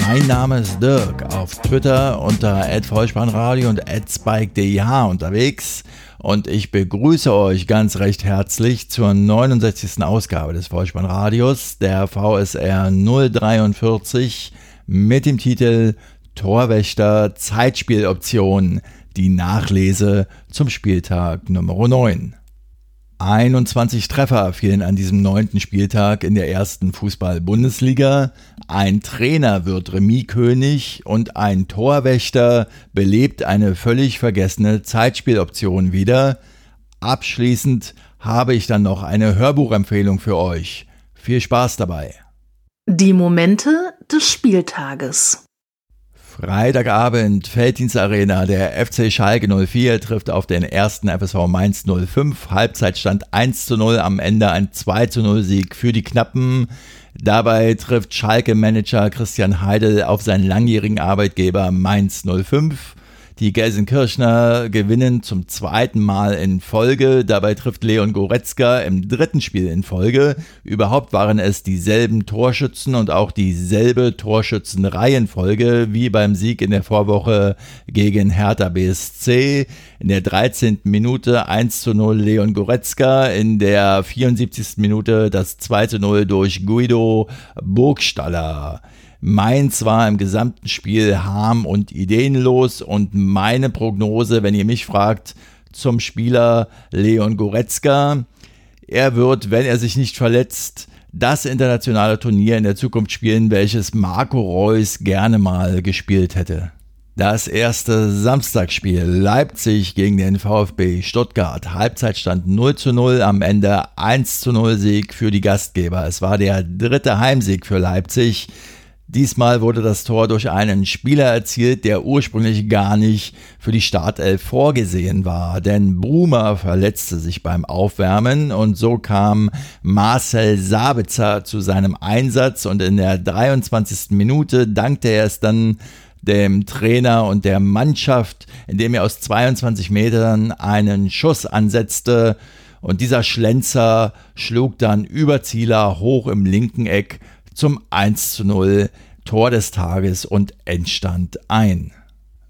Mein Name ist Dirk, auf Twitter unter @vollspannradio und @spike_deh unterwegs und ich begrüße euch ganz recht herzlich zur 69. Ausgabe des Vollspannradios der VSR 043 mit dem Titel Torwächter Zeitspieloption, die Nachlese zum Spieltag Nummer 9. 21 Treffer fielen an diesem neunten Spieltag in der ersten Fußball-Bundesliga. Ein Trainer wird Remis-König und ein Torwächter belebt eine völlig vergessene Zeitspieloption wieder. Abschließend habe ich dann noch eine Hörbuchempfehlung für euch. Viel Spaß dabei. Die Momente des Spieltages. Freitagabend, Felddienstarena, der FC Schalke 04 trifft auf den ersten FSV Mainz 05. Halbzeitstand 1 zu 0, am Ende ein 2 zu 0 Sieg für die Knappen. Dabei trifft Schalke-Manager Christian Heidel auf seinen langjährigen Arbeitgeber Mainz 05. Die Gelsenkirchner gewinnen zum zweiten Mal in Folge. Dabei trifft Leon Goretzka im dritten Spiel in Folge. Überhaupt waren es dieselben Torschützen und auch dieselbe Torschützenreihenfolge wie beim Sieg in der Vorwoche gegen Hertha BSC. In der 13. Minute 1 zu 0 Leon Goretzka. In der 74. Minute das 2 zu 0 durch Guido Burgstaller. Mainz war im gesamten Spiel harm und ideenlos und meine Prognose, wenn ihr mich fragt, zum Spieler Leon Goretzka. Er wird, wenn er sich nicht verletzt, das internationale Turnier in der Zukunft spielen, welches Marco Reus gerne mal gespielt hätte. Das erste Samstagsspiel Leipzig gegen den VfB Stuttgart. Halbzeitstand 0 zu 0, am Ende 1 zu 0 Sieg für die Gastgeber. Es war der dritte Heimsieg für Leipzig. Diesmal wurde das Tor durch einen Spieler erzielt, der ursprünglich gar nicht für die Startelf vorgesehen war, denn Brumer verletzte sich beim Aufwärmen und so kam Marcel Sabitzer zu seinem Einsatz und in der 23. Minute dankte er es dann dem Trainer und der Mannschaft, indem er aus 22 Metern einen Schuss ansetzte und dieser Schlenzer schlug dann über Zieler hoch im linken Eck zum 1 zu 0 Tor des Tages und Endstand ein.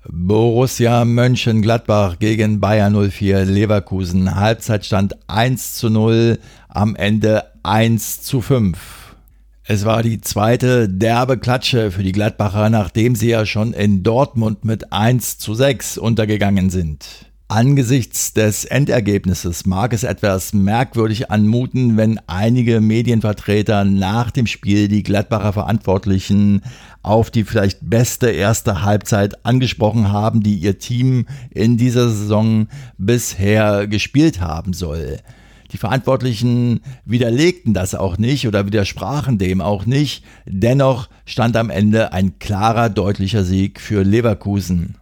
Borussia Mönchengladbach gegen Bayern 04 Leverkusen. Halbzeitstand 1 zu 0, am Ende 1 zu 5. Es war die zweite derbe Klatsche für die Gladbacher, nachdem sie ja schon in Dortmund mit 1 zu 6 untergegangen sind. Angesichts des Endergebnisses mag es etwas merkwürdig anmuten, wenn einige Medienvertreter nach dem Spiel die Gladbacher Verantwortlichen auf die vielleicht beste erste Halbzeit angesprochen haben, die ihr Team in dieser Saison bisher gespielt haben soll. Die Verantwortlichen widerlegten das auch nicht oder widersprachen dem auch nicht. Dennoch stand am Ende ein klarer, deutlicher Sieg für Leverkusen.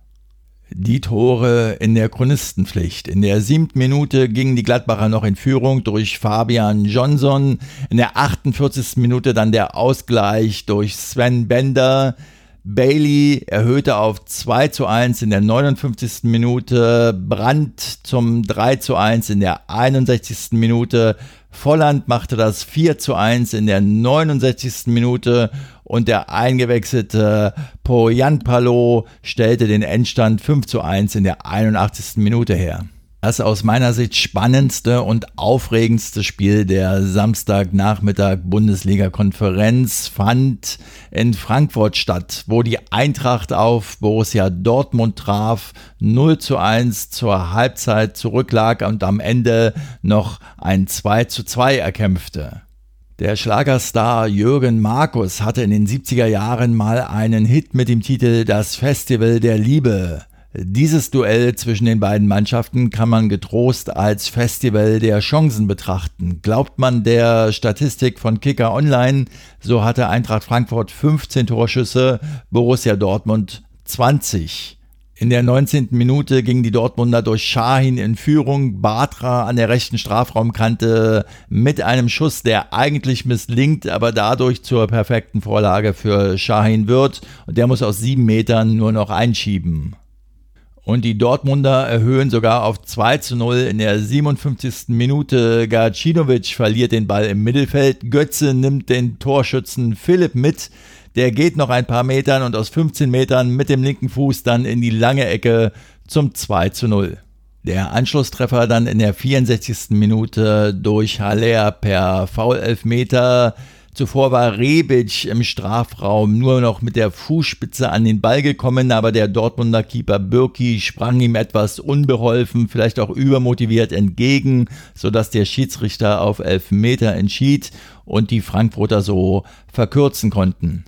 Die Tore in der Chronistenpflicht. In der siebten Minute gingen die Gladbacher noch in Führung durch Fabian Johnson. In der 48. Minute dann der Ausgleich durch Sven Bender. Bailey erhöhte auf 2 zu 1 in der 59. Minute, Brandt zum 3 zu 1 in der 61. Minute, Volland machte das 4 zu 1 in der 69. Minute und der eingewechselte Poyanpalo stellte den Endstand 5 zu 1 in der 81. Minute her. Das aus meiner Sicht spannendste und aufregendste Spiel der Samstagnachmittag Bundesliga-Konferenz fand in Frankfurt statt, wo die Eintracht auf Borussia Dortmund traf, 0 zu 1 zur Halbzeit zurücklag und am Ende noch ein 2 zu 2 erkämpfte. Der Schlagerstar Jürgen Markus hatte in den 70er Jahren mal einen Hit mit dem Titel Das Festival der Liebe. Dieses Duell zwischen den beiden Mannschaften kann man getrost als Festival der Chancen betrachten. Glaubt man der Statistik von Kicker Online, so hatte Eintracht Frankfurt 15 Torschüsse, Borussia Dortmund 20. In der 19. Minute ging die Dortmunder durch Schahin in Führung. Batra an der rechten Strafraumkante mit einem Schuss, der eigentlich misslingt, aber dadurch zur perfekten Vorlage für Schahin wird. Und der muss aus sieben Metern nur noch einschieben. Und die Dortmunder erhöhen sogar auf 2 zu 0 in der 57. Minute. Gacinovic verliert den Ball im Mittelfeld. Götze nimmt den Torschützen Philipp mit. Der geht noch ein paar Metern und aus 15 Metern mit dem linken Fuß dann in die lange Ecke zum 2 zu 0. Der Anschlusstreffer dann in der 64. Minute durch Haller per Foul-Elfmeter. Zuvor war Rebic im Strafraum nur noch mit der Fußspitze an den Ball gekommen, aber der Dortmunder Keeper Birki sprang ihm etwas unbeholfen, vielleicht auch übermotiviert entgegen, sodass der Schiedsrichter auf Elfmeter entschied und die Frankfurter so verkürzen konnten.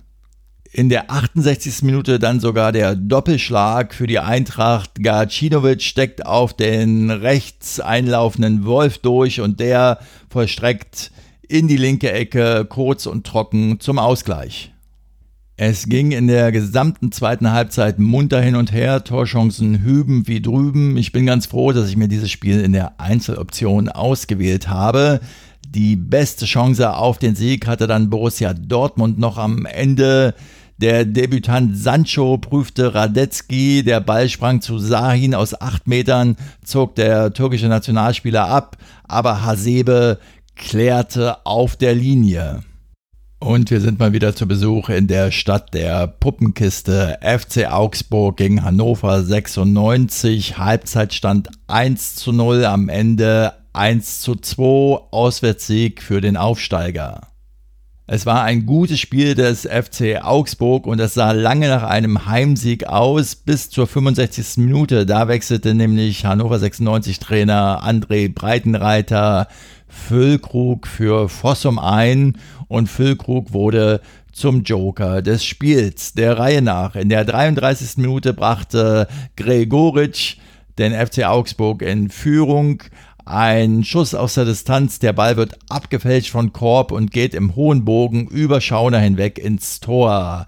In der 68. Minute dann sogar der Doppelschlag für die Eintracht. Gacinovic steckt auf den rechts einlaufenden Wolf durch und der vollstreckt in die linke Ecke kurz und trocken zum Ausgleich. Es ging in der gesamten zweiten Halbzeit munter hin und her, Torchancen hüben wie drüben. Ich bin ganz froh, dass ich mir dieses Spiel in der Einzeloption ausgewählt habe. Die beste Chance auf den Sieg hatte dann Borussia Dortmund noch am Ende der Debütant Sancho prüfte Radetzky, der Ball sprang zu Sahin aus acht Metern, zog der türkische Nationalspieler ab, aber Hasebe klärte auf der Linie. Und wir sind mal wieder zu Besuch in der Stadt der Puppenkiste. FC Augsburg gegen Hannover 96. Halbzeitstand 1 zu 0, am Ende 1 zu 2. Auswärtssieg für den Aufsteiger. Es war ein gutes Spiel des FC Augsburg und es sah lange nach einem Heimsieg aus bis zur 65. Minute. Da wechselte nämlich Hannover 96 Trainer André Breitenreiter Füllkrug für Fossum ein und Füllkrug wurde zum Joker des Spiels. Der Reihe nach. In der 33. Minute brachte Gregoritsch den FC Augsburg in Führung. Ein Schuss aus der Distanz, der Ball wird abgefälscht von Korb und geht im hohen Bogen über Schauner hinweg ins Tor.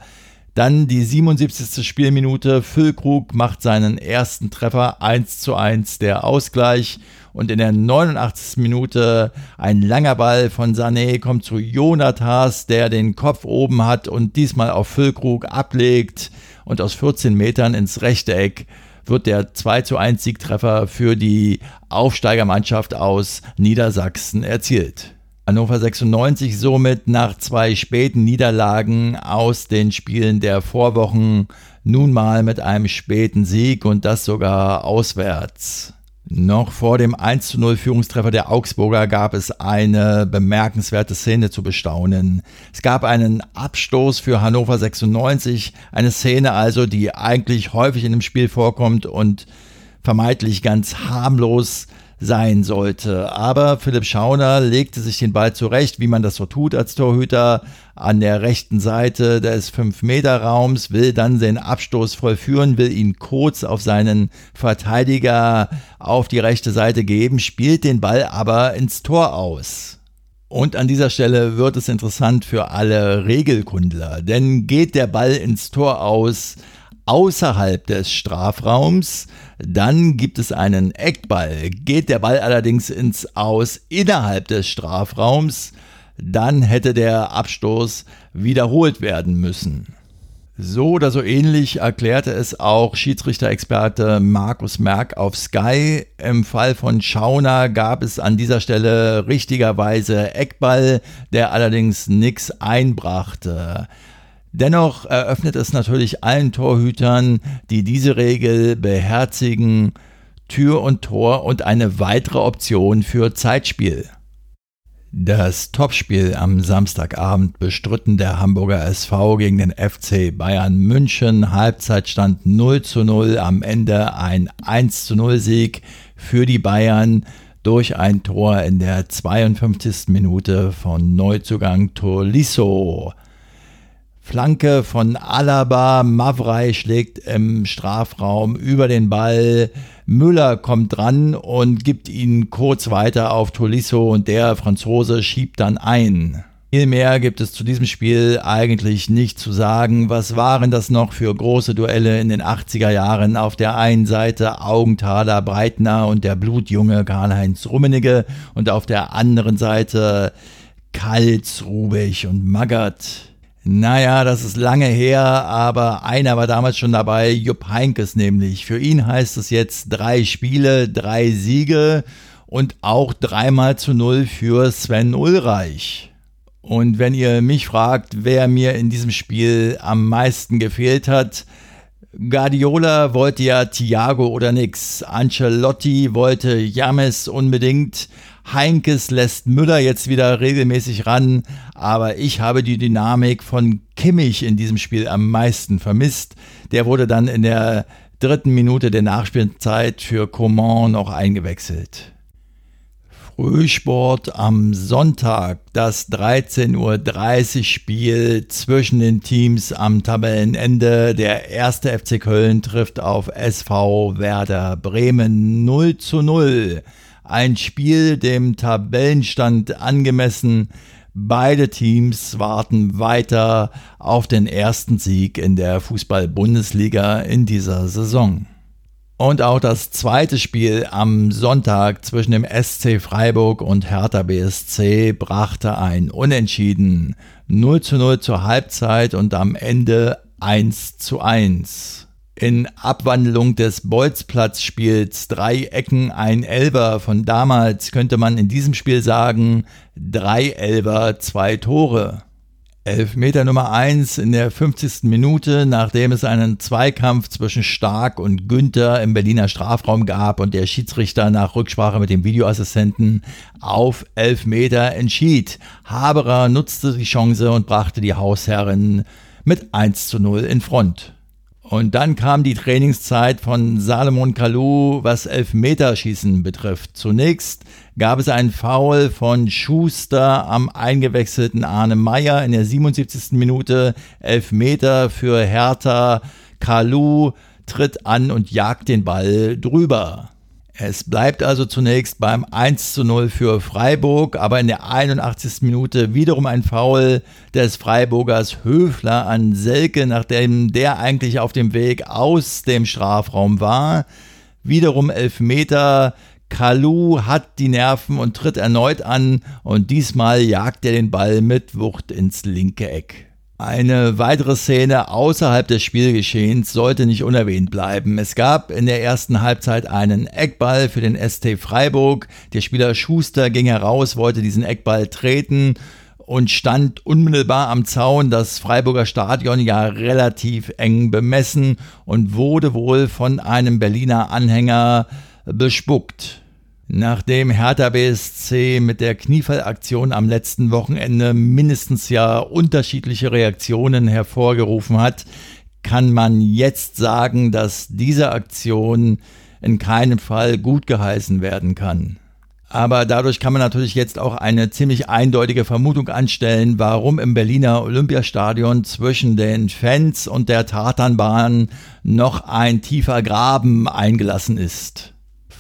Dann die 77. Spielminute. Füllkrug macht seinen ersten Treffer 1 zu 1 der Ausgleich. Und in der 89. Minute ein langer Ball von Sané kommt zu Jonathas, der den Kopf oben hat und diesmal auf Füllkrug ablegt und aus 14 Metern ins rechte Eck wird der 2 zu 1 Siegtreffer für die Aufsteigermannschaft aus Niedersachsen erzielt. Hannover 96 somit nach zwei späten Niederlagen aus den Spielen der Vorwochen nun mal mit einem späten Sieg und das sogar auswärts. Noch vor dem 1 zu 0 Führungstreffer der Augsburger gab es eine bemerkenswerte Szene zu bestaunen. Es gab einen Abstoß für Hannover 96, eine Szene also, die eigentlich häufig in dem Spiel vorkommt und vermeintlich ganz harmlos sein sollte. Aber Philipp Schauner legte sich den Ball zurecht, wie man das so tut als Torhüter, an der rechten Seite des 5-Meter-Raums, will dann den Abstoß vollführen, will ihn kurz auf seinen Verteidiger auf die rechte Seite geben, spielt den Ball aber ins Tor aus. Und an dieser Stelle wird es interessant für alle Regelkundler, denn geht der Ball ins Tor aus, außerhalb des Strafraums. Dann gibt es einen Eckball. Geht der Ball allerdings ins Aus innerhalb des Strafraums, dann hätte der Abstoß wiederholt werden müssen. So oder so ähnlich erklärte es auch Schiedsrichter-Experte Markus Merck auf Sky. Im Fall von Schauner gab es an dieser Stelle richtigerweise Eckball, der allerdings nichts einbrachte. Dennoch eröffnet es natürlich allen Torhütern, die diese Regel beherzigen, Tür und Tor und eine weitere Option für Zeitspiel. Das Topspiel am Samstagabend bestritten der Hamburger SV gegen den FC Bayern München. Halbzeitstand 0 zu 0, am Ende ein 1 zu 0 Sieg für die Bayern durch ein Tor in der 52. Minute von Neuzugang Tolisso. Flanke von Alaba, Mavrei schlägt im Strafraum über den Ball. Müller kommt dran und gibt ihn kurz weiter auf Tolisso und der Franzose schiebt dann ein. Viel mehr gibt es zu diesem Spiel eigentlich nicht zu sagen. Was waren das noch für große Duelle in den 80er Jahren? Auf der einen Seite Augenthaler Breitner und der blutjunge Karl-Heinz Rummenigge und auf der anderen Seite Kalz, Rubich und Magath. Naja, das ist lange her, aber einer war damals schon dabei, Jupp Heinkes nämlich. Für ihn heißt es jetzt drei Spiele, drei Siege und auch dreimal zu null für Sven Ulreich. Und wenn ihr mich fragt, wer mir in diesem Spiel am meisten gefehlt hat, Guardiola wollte ja Thiago oder nix. Ancelotti wollte James unbedingt. Heinkes lässt Müller jetzt wieder regelmäßig ran. Aber ich habe die Dynamik von Kimmich in diesem Spiel am meisten vermisst. Der wurde dann in der dritten Minute der Nachspielzeit für Coman noch eingewechselt. Frühsport am Sonntag, das 13.30 Uhr Spiel zwischen den Teams am Tabellenende. Der erste FC Köln trifft auf SV Werder Bremen 0 zu 0. Ein Spiel dem Tabellenstand angemessen. Beide Teams warten weiter auf den ersten Sieg in der Fußball-Bundesliga in dieser Saison. Und auch das zweite Spiel am Sonntag zwischen dem SC Freiburg und Hertha BSC brachte ein Unentschieden 0 zu 0 zur Halbzeit und am Ende 1 zu 1. In Abwandlung des Bolzplatzspiels drei Ecken, ein Elber von damals könnte man in diesem Spiel sagen, drei Elber, zwei Tore. Elfmeter Nummer 1 in der 50. Minute, nachdem es einen Zweikampf zwischen Stark und Günther im Berliner Strafraum gab und der Schiedsrichter nach Rücksprache mit dem Videoassistenten auf Elfmeter entschied. Haberer nutzte die Chance und brachte die Hausherren mit 1 zu 0 in Front. Und dann kam die Trainingszeit von Salomon Kalou, was Elfmeterschießen betrifft. Zunächst gab es einen Foul von Schuster am eingewechselten Arne Meyer in der 77. Minute. Elfmeter für Hertha. Kalou tritt an und jagt den Ball drüber. Es bleibt also zunächst beim 1 zu 0 für Freiburg, aber in der 81. Minute wiederum ein Foul des Freiburgers Höfler an Selke, nachdem der eigentlich auf dem Weg aus dem Strafraum war. Wiederum Elfmeter. Kalu hat die Nerven und tritt erneut an und diesmal jagt er den Ball mit Wucht ins linke Eck. Eine weitere Szene außerhalb des Spielgeschehens sollte nicht unerwähnt bleiben. Es gab in der ersten Halbzeit einen Eckball für den ST Freiburg. Der Spieler Schuster ging heraus, wollte diesen Eckball treten und stand unmittelbar am Zaun. Das Freiburger Stadion ja relativ eng bemessen und wurde wohl von einem Berliner Anhänger bespuckt. Nachdem Hertha BSC mit der Kniefallaktion am letzten Wochenende mindestens ja unterschiedliche Reaktionen hervorgerufen hat, kann man jetzt sagen, dass diese Aktion in keinem Fall gut geheißen werden kann. Aber dadurch kann man natürlich jetzt auch eine ziemlich eindeutige Vermutung anstellen, warum im Berliner Olympiastadion zwischen den Fans und der Tatanbahn noch ein tiefer Graben eingelassen ist.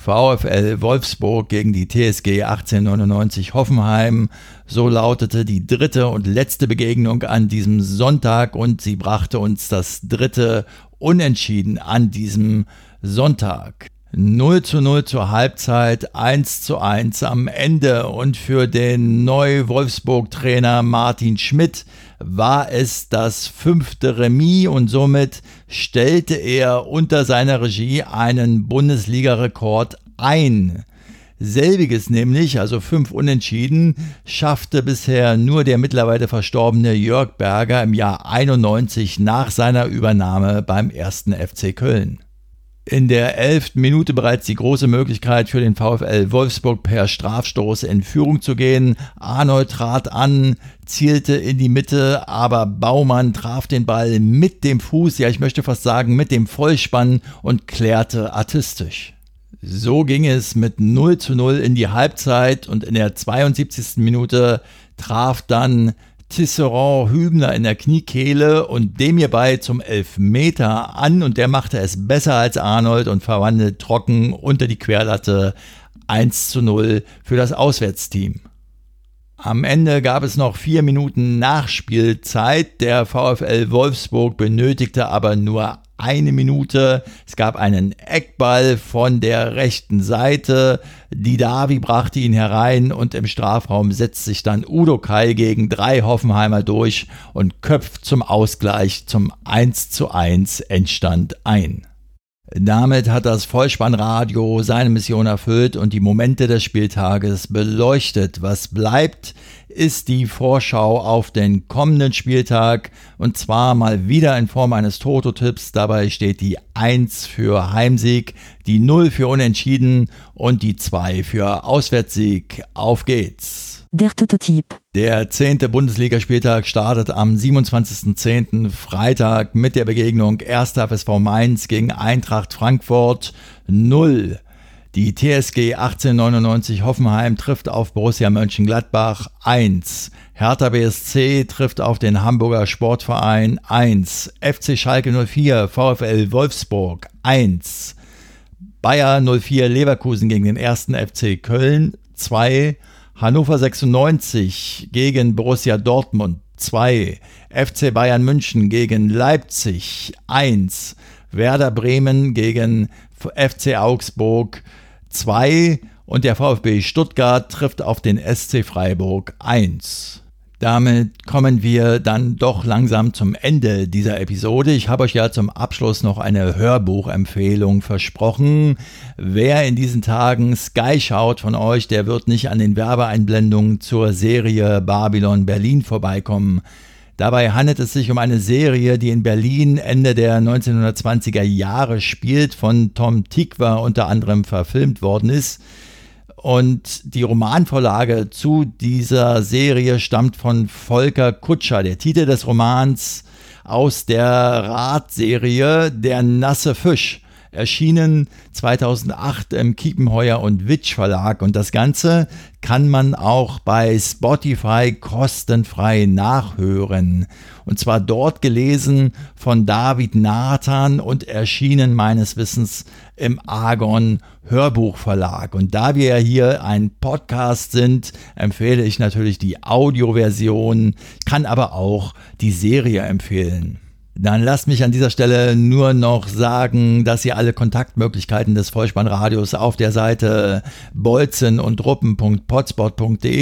VfL Wolfsburg gegen die TSG 1899 Hoffenheim. So lautete die dritte und letzte Begegnung an diesem Sonntag und sie brachte uns das dritte Unentschieden an diesem Sonntag. 0 zu 0 zur Halbzeit, 1 zu 1 am Ende und für den Neu-Wolfsburg-Trainer Martin Schmidt war es das fünfte Remis und somit stellte er unter seiner Regie einen Bundesliga-Rekord ein. Selbiges nämlich, also fünf Unentschieden, schaffte bisher nur der mittlerweile verstorbene Jörg Berger im Jahr 91 nach seiner Übernahme beim ersten FC Köln in der elften Minute bereits die große Möglichkeit für den VfL Wolfsburg per Strafstoß in Führung zu gehen. Arnold trat an, zielte in die Mitte, aber Baumann traf den Ball mit dem Fuß, ja ich möchte fast sagen mit dem Vollspann und klärte artistisch. So ging es mit 0 zu 0 in die Halbzeit und in der 72. Minute traf dann Tisserand Hübner in der Kniekehle und dem hierbei zum Elfmeter an und der machte es besser als Arnold und verwandelt trocken unter die Querlatte 1 zu 0 für das Auswärtsteam. Am Ende gab es noch vier Minuten Nachspielzeit. Der VfL Wolfsburg benötigte aber nur eine Minute. Es gab einen Eckball von der rechten Seite. Die Davi brachte ihn herein und im Strafraum setzt sich dann Udo Kai gegen drei Hoffenheimer durch und köpft zum Ausgleich zum 1 zu 1 Endstand ein. Damit hat das Vollspannradio seine Mission erfüllt und die Momente des Spieltages beleuchtet. Was bleibt, ist die Vorschau auf den kommenden Spieltag und zwar mal wieder in Form eines Toto-Tipps. Dabei steht die 1 für Heimsieg, die 0 für Unentschieden und die 2 für Auswärtssieg. Auf geht's! Der Tototyp. Der zehnte Bundesligaspieltag startet am 27.10. Freitag mit der Begegnung 1. FSV Mainz gegen Eintracht Frankfurt 0. Die TSG 1899 Hoffenheim trifft auf Borussia Mönchengladbach 1. Hertha BSC trifft auf den Hamburger Sportverein 1. FC Schalke 04 VfL Wolfsburg 1. Bayer 04 Leverkusen gegen den ersten FC Köln 2. Hannover 96 gegen Borussia Dortmund 2, FC Bayern München gegen Leipzig 1, Werder Bremen gegen FC Augsburg 2 und der VfB Stuttgart trifft auf den SC Freiburg 1. Damit kommen wir dann doch langsam zum Ende dieser Episode. Ich habe euch ja zum Abschluss noch eine Hörbuchempfehlung versprochen. Wer in diesen Tagen Sky schaut von euch, der wird nicht an den Werbeeinblendungen zur Serie Babylon Berlin vorbeikommen. Dabei handelt es sich um eine Serie, die in Berlin Ende der 1920er Jahre spielt, von Tom Tikva unter anderem verfilmt worden ist. Und die Romanvorlage zu dieser Serie stammt von Volker Kutscher. Der Titel des Romans aus der Radserie Der nasse Fisch erschienen 2008 im Kiepenheuer und Witsch Verlag und das Ganze kann man auch bei Spotify kostenfrei nachhören. Und zwar dort gelesen von David Nathan und erschienen meines Wissens im Argon Hörbuchverlag. Und da wir ja hier ein Podcast sind, empfehle ich natürlich die Audioversion, kann aber auch die Serie empfehlen. Dann lasst mich an dieser Stelle nur noch sagen, dass ihr alle Kontaktmöglichkeiten des Vollspannradios auf der Seite bolzen und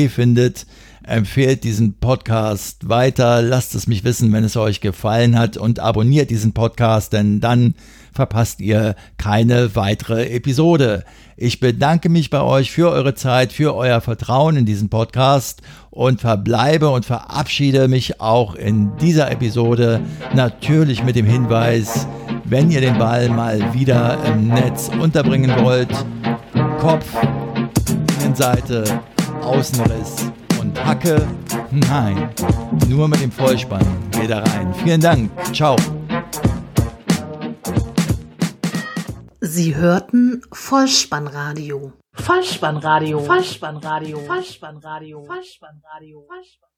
findet. Empfehlt diesen Podcast weiter, lasst es mich wissen, wenn es euch gefallen hat und abonniert diesen Podcast, denn dann verpasst ihr keine weitere Episode. Ich bedanke mich bei euch für eure Zeit, für euer Vertrauen in diesen Podcast und verbleibe und verabschiede mich auch in dieser Episode natürlich mit dem Hinweis, wenn ihr den Ball mal wieder im Netz unterbringen wollt, Kopf, Innenseite, Außenriss Hacke, nein, nur mit dem Vollspann geht er rein. Vielen Dank, ciao. Sie hörten Vollspannradio. Vollspannradio. Vollspannradio. Vollspannradio. Vollspannradio. Vollspannradio.